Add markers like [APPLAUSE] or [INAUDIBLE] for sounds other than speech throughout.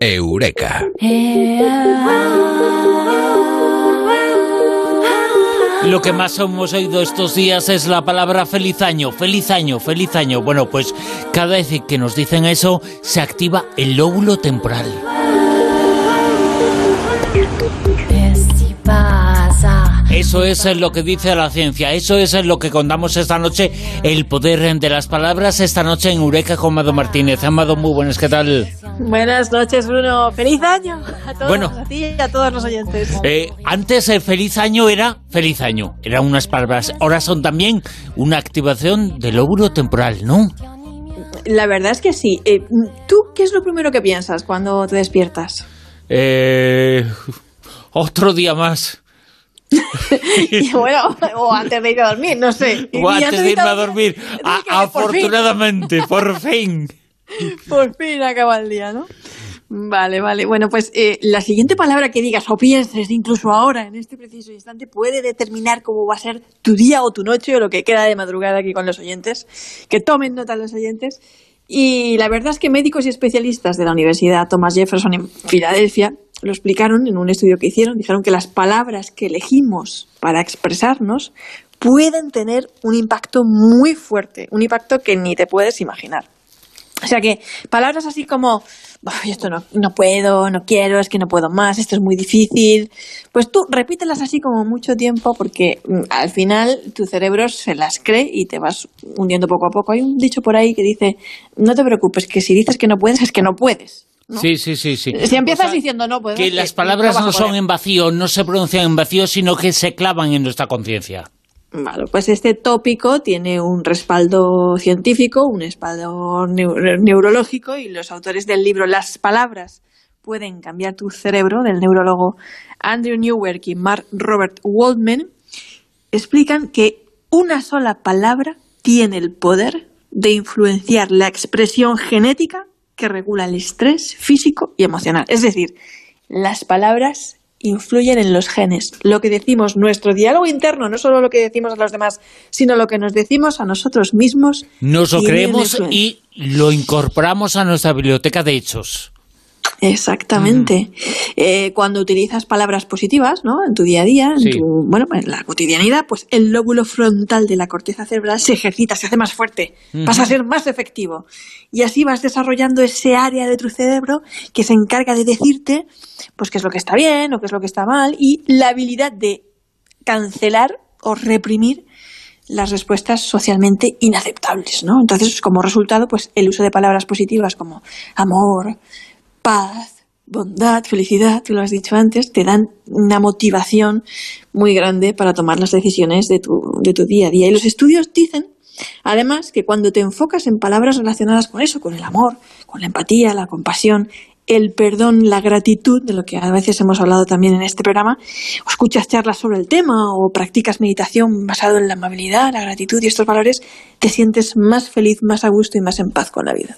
Eureka. Lo que más hemos oído estos días es la palabra feliz año, feliz año, feliz año. Bueno, pues cada vez que nos dicen eso, se activa el lóbulo temporal. Eso es lo que dice la ciencia, eso es lo que contamos esta noche, el poder de las palabras, esta noche en Eureka con Amado Martínez. Amado, muy buenas, ¿qué tal? Buenas noches, Bruno. ¡Feliz año! A todos, Bueno. a ti y a todos los oyentes. Eh, antes el feliz año era feliz año, eran unas palabras, ahora son también una activación del lóbulo temporal, ¿no? La verdad es que sí. Eh, ¿Tú qué es lo primero que piensas cuando te despiertas? Eh, otro día más. [LAUGHS] Y bueno, o antes de ir a dormir, no sé. O antes de irme a dormir. [LAUGHS] Por fin, afortunadamente, por fin. [LAUGHS] Por fin acaba el día, ¿no? Vale, vale. Bueno, pues eh, la siguiente palabra que digas o pienses, incluso ahora, en este preciso instante, puede determinar cómo va a ser tu día o tu noche o lo que queda de madrugada aquí con los oyentes. Que tomen nota los oyentes. Y la verdad es que médicos y especialistas de la Universidad Thomas Jefferson en Filadelfia lo explicaron en un estudio que hicieron. Dijeron que las palabras que elegimos para expresarnos pueden tener un impacto muy fuerte, un impacto que ni te puedes imaginar. O sea que palabras así como, "Ay, esto no, no puedo, no quiero, es que no puedo más, esto es muy difícil, pues tú repítelas así como mucho tiempo porque mm, al final tu cerebro se las cree y te vas hundiendo poco a poco. Hay un dicho por ahí que dice, no te preocupes, que si dices que no puedes, es que no puedes. ¿no? Sí, sí, sí, sí. Si empiezas O sea, diciendo no puedo, Que las palabras no son en vacío, no se pronuncian en vacío, sino que se clavan en nuestra conciencia. Vale, pues este tópico tiene un respaldo científico, un respaldo neu- neurológico y los autores del libro Las palabras pueden cambiar tu cerebro del neurólogo Andrew Newberg y Mark Robert Waldman explican que una sola palabra tiene el poder de influenciar la expresión genética que regula el estrés físico y emocional. Es decir, las palabras influyen en los genes. Lo que decimos, nuestro diálogo interno, no solo lo que decimos a los demás, sino lo que nos decimos a nosotros mismos. Nos lo creemos y lo incorporamos a nuestra biblioteca de hechos. Exactamente. Eh, cuando utilizas palabras positivas, ¿no? En tu día a día, en Sí. tu, bueno, en la cotidianidad, pues el lóbulo frontal de la corteza cerebral se ejercita, se hace más fuerte, vas a ser más efectivo. Y así vas desarrollando ese área de tu cerebro que se encarga de decirte, pues qué es lo que está bien o qué es lo que está mal y la habilidad de cancelar o reprimir las respuestas socialmente inaceptables, ¿no? Entonces, como resultado, pues el uso de palabras positivas como amor, paz, bondad, felicidad, tú lo has dicho antes, te dan una motivación muy grande para tomar las decisiones de tu, de tu día a día. Y los estudios dicen, además, que cuando te enfocas en palabras relacionadas con eso, con el amor, con la empatía, la compasión, el perdón, la gratitud, de lo que a veces hemos hablado también en este programa, o escuchas charlas sobre el tema o practicas meditación basado en la amabilidad, la gratitud y estos valores, te sientes más feliz, más a gusto y más en paz con la vida.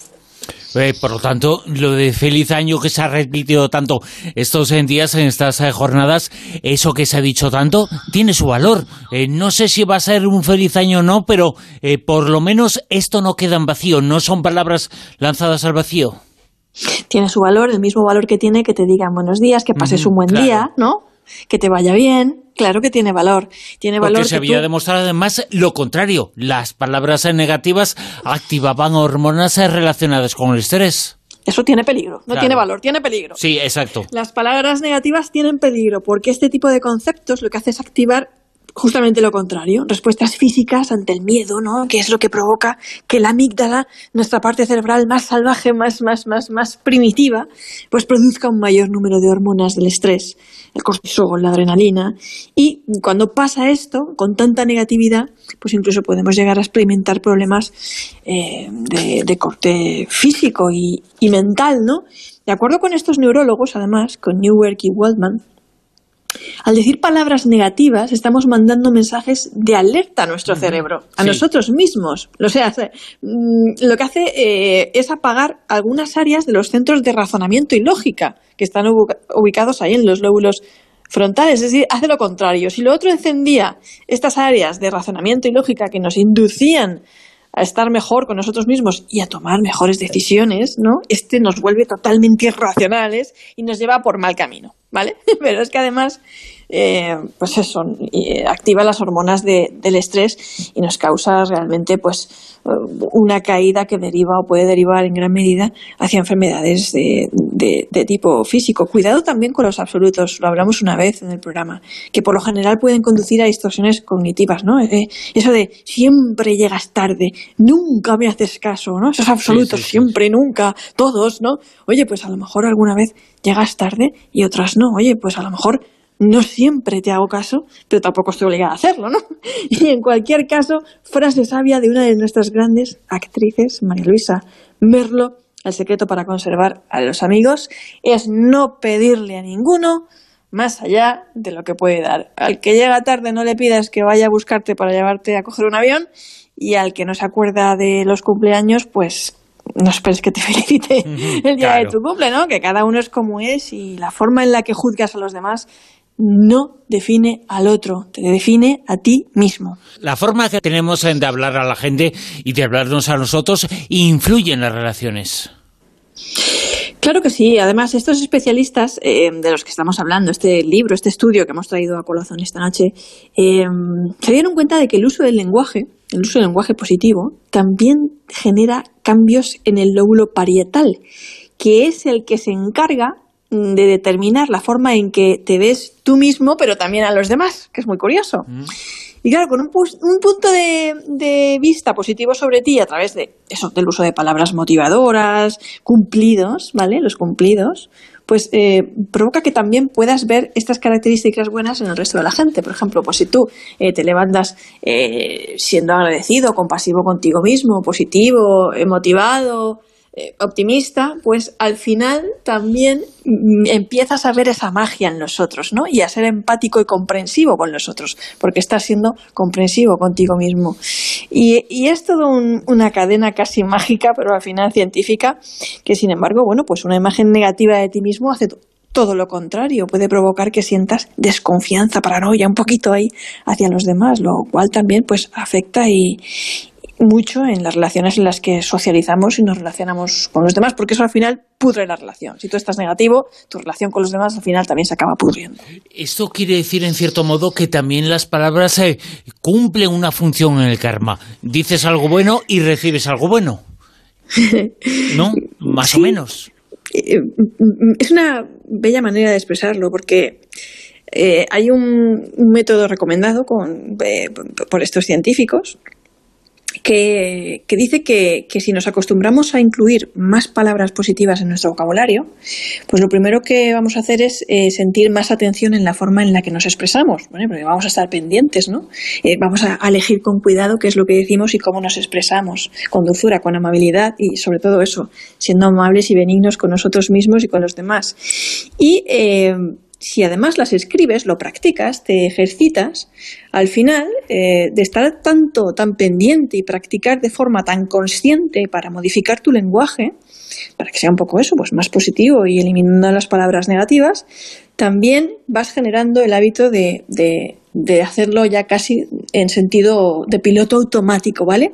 Eh, por lo tanto, lo de feliz año que se ha repetido tanto estos en días, en estas eh, jornadas, eso que se ha dicho tanto, tiene su valor. Eh, no sé si va a ser un feliz año o no, pero eh, por lo menos esto no queda en vacío, no son palabras lanzadas al vacío. tiene su valor, el mismo valor que tiene que te digan buenos días, que pases un buen claro. día, ¿no? Que te vaya bien. Claro que tiene valor. Tiene Porque valor se que había tú- demostrado además lo contrario. Las palabras negativas activaban hormonas relacionadas con el estrés. Eso tiene peligro. No Claro. tiene valor, tiene peligro. Sí, exacto. Las palabras negativas tienen peligro porque este tipo de conceptos lo que hace es activar justamente lo contrario, respuestas físicas ante el miedo, ¿no? Que es lo que provoca que la amígdala, nuestra parte cerebral más salvaje, más, más, más, más primitiva, pues produzca un mayor número de hormonas del estrés, el cortisol, la adrenalina. Y cuando pasa esto, con tanta negatividad, pues incluso podemos llegar a experimentar problemas eh, de, de corte físico y, y mental, ¿no? De acuerdo con estos neurólogos, además, con Newark y Waldman, al decir palabras negativas, estamos mandando mensajes de alerta a nuestro cerebro, a Sí. nosotros mismos. O sea, mm, lo que hace eh, es apagar algunas áreas de los centros de razonamiento y lógica que están ubica- ubicados ahí en los lóbulos frontales. Es decir, hace lo contrario. Si lo otro encendía estas áreas de razonamiento y lógica que nos inducían a estar mejor con nosotros mismos y a tomar mejores decisiones, ¿no? Este nos vuelve totalmente irracionales y nos lleva por mal camino, ¿vale? [LAUGHS] Pero es que además eh, pues eso, activa las hormonas del estrés y nos causa realmente pues una caída que deriva o puede derivar en gran medida hacia enfermedades de, de, tipo físico. Cuidado también con los absolutos, lo hablamos una vez en el programa, que por lo general pueden conducir a distorsiones cognitivas, ¿no? Eh, eso de siempre llegas tarde, nunca me haces caso, ¿no? Esos absolutos, siempre, nunca, todos, ¿no? Oye, pues a lo mejor alguna vez llegas tarde y otras no. Oye, pues a lo mejor no siempre te hago caso, pero tampoco estoy obligada a hacerlo, ¿no? [LAUGHS] Y en cualquier caso, frase sabia de una de nuestras grandes actrices, María Luisa Merlo, el secreto para conservar a los amigos es no pedirle a ninguno más allá de lo que puede dar. Al que llega tarde no le pidas que vaya a buscarte para llevarte a coger un avión y al que no se acuerda de los cumpleaños, pues no esperes que te [LAUGHS] felicite el día de tu cumple, ¿no? Que cada uno es como es y la forma en la que juzgas a los demás no define al otro, te define a ti mismo. La forma que tenemos de hablar a la gente y de hablarnos a nosotros influye en las relaciones. Claro que sí. Además, estos especialistas eh, de los que estamos hablando, este libro, este estudio que hemos traído a colación esta noche, eh, se dieron cuenta de que el uso del lenguaje, el uso del lenguaje positivo, también genera cambios en el lóbulo parietal, que es el que se encarga de determinar la forma en que te ves tú mismo, pero también a los demás, que es muy curioso. Mm. Y claro, con un, punto de, vista positivo sobre ti a través de eso, del uso de palabras motivadoras, cumplidos, ¿vale? Los cumplidos, pues eh, provoca que también puedas ver estas características buenas en el resto de la gente. Por ejemplo, pues si tú eh, te levantas eh, siendo agradecido, compasivo contigo mismo, positivo, motivado, eh, optimista, pues al final también empiezas a ver esa magia en los otros, ¿no? Y a ser empático y comprensivo con los otros, porque estás siendo comprensivo contigo mismo. Y, es todo una cadena casi [LAUGHS] mágica, pero al final científica, que sin embargo, bueno, pues una imagen negativa de ti mismo hace todo lo contrario, puede provocar que sientas desconfianza, paranoia, un poquito ahí hacia los demás, lo cual también pues afecta y, mucho en las relaciones en las que socializamos y nos relacionamos con los demás, porque eso al final pudre la relación. Si tú estás negativo, tu relación con los demás al final también se acaba pudriendo. Esto quiere decir, en cierto modo, que también las palabras eh, cumplen una función en el karma. Dices algo bueno y recibes algo bueno. ¿No? [LAUGHS] Más o menos. Eh, es una bella manera de expresarlo, porque eh, hay un, método recomendado por estos científicos que, dice que, si nos acostumbramos a incluir más palabras positivas en nuestro vocabulario, pues lo primero que vamos a hacer es eh, sentir más atención en la forma en la que nos expresamos, porque vamos a estar pendientes, ¿no? Eh, vamos a elegir con cuidado qué es lo que decimos y cómo nos expresamos, con dulzura, con amabilidad y sobre todo eso, siendo amables y benignos con nosotros mismos y con los demás. Y eh, si además las escribes, lo practicas, te ejercitas, al final eh, de estar tanto, tan pendiente y practicar de forma tan consciente para modificar tu lenguaje, para que sea un poco eso, pues más positivo y eliminando las palabras negativas, también vas generando el hábito de, de hacerlo ya casi en sentido de piloto automático, ¿vale?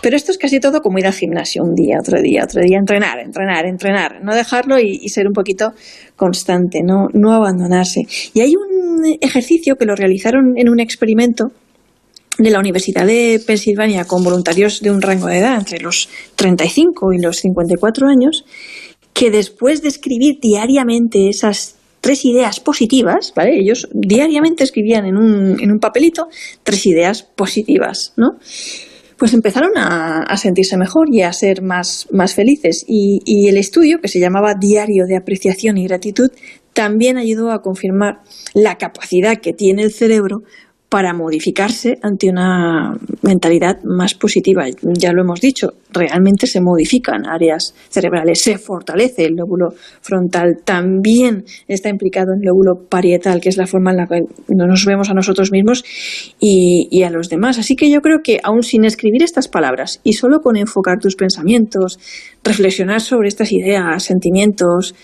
Pero esto es casi todo como ir al gimnasio un día, otro día, otro día, entrenar, entrenar, entrenar, no dejarlo y, ser un poquito constante, no, no abandonarse. Y hay un ejercicio que lo realizaron en un experimento de la Universidad de Pensilvania con voluntarios de un rango de edad entre los 35 y los 54 años, que después de escribir diariamente esas tres ideas positivas, ¿vale? Ellos diariamente escribían en un, en un papelito tres ideas positivas, ¿no? Pues empezaron a, sentirse mejor y a ser más, más felices. Y, y, el estudio, que se llamaba Diario de Apreciación y Gratitud, también ayudó a confirmar la capacidad que tiene el cerebro para modificarse ante una mentalidad más positiva. Ya lo hemos dicho, realmente se modifican áreas cerebrales, se fortalece el lóbulo frontal, también está implicado en el lóbulo parietal, que es la forma en la que nos vemos a nosotros mismos y, y a los demás. Así que yo creo que aún sin escribir estas palabras y solo con enfocar tus pensamientos, reflexionar sobre estas ideas, sentimientos,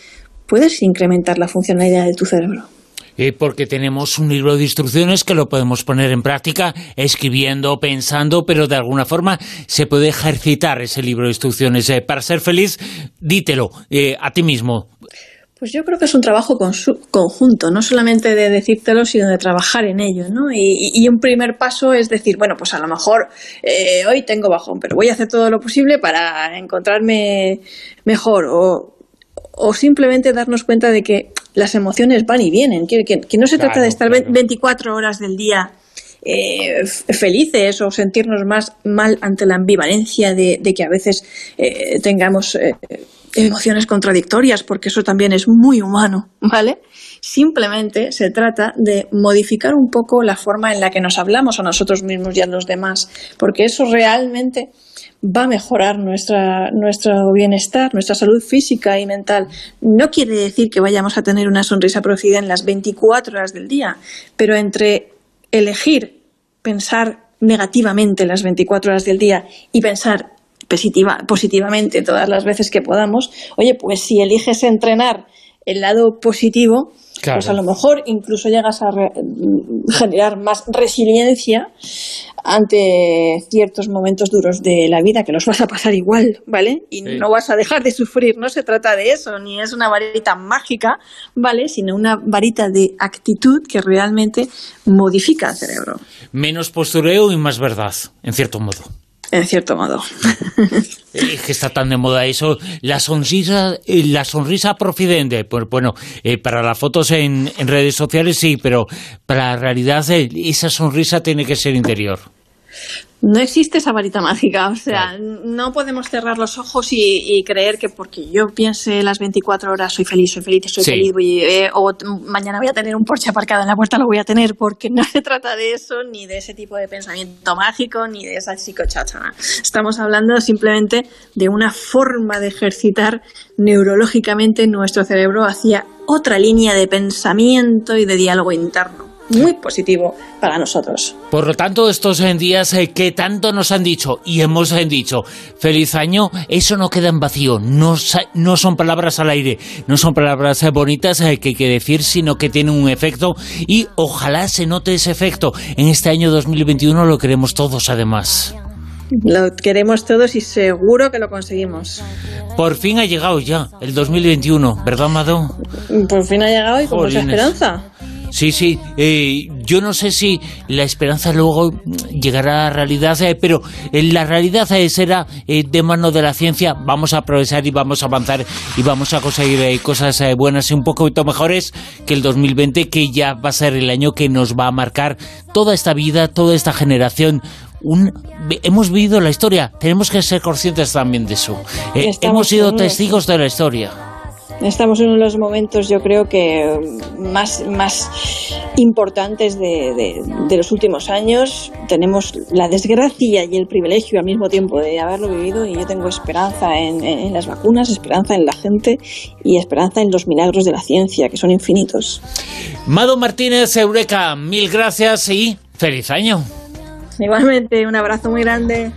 puedes incrementar la funcionalidad de tu cerebro. Eh, porque tenemos un libro de instrucciones que lo podemos poner en práctica, escribiendo, pensando, pero de alguna forma se puede ejercitar ese libro de instrucciones. Eh, para ser feliz, dítelo eh, a ti mismo. Pues yo creo que es un trabajo conjunto, no solamente de decírtelo, sino de trabajar en ello, ¿no? Y, un primer paso es decir, bueno, pues a lo mejor hoy tengo bajón, pero voy a hacer todo lo posible para encontrarme mejor o, o simplemente darnos cuenta de que las emociones van y vienen, que, no se trata de estar 24 horas del día eh, felices o sentirnos más mal ante la ambivalencia de, que a veces eh, tengamos eh, emociones contradictorias, porque eso también es muy humano, ¿vale? Simplemente se trata de modificar un poco la forma en la que nos hablamos a nosotros mismos y a los demás, porque eso realmente va a mejorar nuestra, nuestro bienestar, nuestra salud física y mental. No quiere decir que vayamos a tener una sonrisa producida en las 24 horas del día, pero entre elegir pensar negativamente las 24 horas del día y pensar positivamente todas las veces que podamos, oye, pues si eliges entrenar el lado positivo, pues a lo mejor incluso llegas a generar más resiliencia ante ciertos momentos duros de la vida que los vas a pasar igual, ¿vale? Y no vas a dejar de sufrir, no se trata de eso, ni es una varita mágica, ¿vale? Sino una varita de actitud que realmente modifica el cerebro. Menos postureo y más verdad, en cierto modo en cierto modo. [LAUGHS] Es que está tan de moda eso, la sonrisa, eh, la sonrisa profidente. Pues bueno, eh, para las fotos en, en, redes sociales sí, pero para la realidad eh, esa sonrisa tiene que ser interior. No existe esa varita mágica, o sea, no podemos cerrar los ojos y, creer que porque yo piense las 24 horas soy feliz, soy feliz, soy feliz, eh, o mañana voy a tener un Porsche aparcado en la puerta, lo voy a tener, porque no se trata de eso, ni de ese tipo de pensamiento mágico, ni de esa psicochacha. Estamos hablando simplemente de una forma de ejercitar neurológicamente nuestro cerebro hacia otra línea de pensamiento y de diálogo interno muy positivo para nosotros. Por lo tanto, estos días eh, que tanto nos han dicho y hemos eh, dicho feliz año, eso no queda en vacío, no, no son palabras al aire, no son palabras eh, bonitas que hay que decir, sino que tienen un efecto y ojalá se note ese efecto. En este año 2021 lo queremos todos además. Lo queremos todos y seguro que lo conseguimos. Por fin ha llegado ya el 2021, ¿verdad, Mado? Por fin ha llegado y con mucha esperanza. Sí, sí. Eh, yo no sé si la esperanza luego llegará a la realidad, eh, pero eh, la realidad será de mano de la ciencia. Vamos a progresar y vamos a avanzar y vamos a conseguir cosas buenas y un poquito mejores que el 2020, que ya va a ser el año que nos va a marcar toda esta vida, toda esta generación. hemos vivido la historia, tenemos que ser conscientes también de eso. hemos sido testigos de la historia. Estamos en uno de los momentos, yo creo que más, más importantes de, los últimos años. Tenemos la desgracia y el privilegio al mismo tiempo de haberlo vivido y yo tengo esperanza en, las vacunas, esperanza en la gente y esperanza en los milagros de la ciencia, que son infinitos. Mado Martínez, Eureka, mil gracias y feliz año. Igualmente, un abrazo muy grande.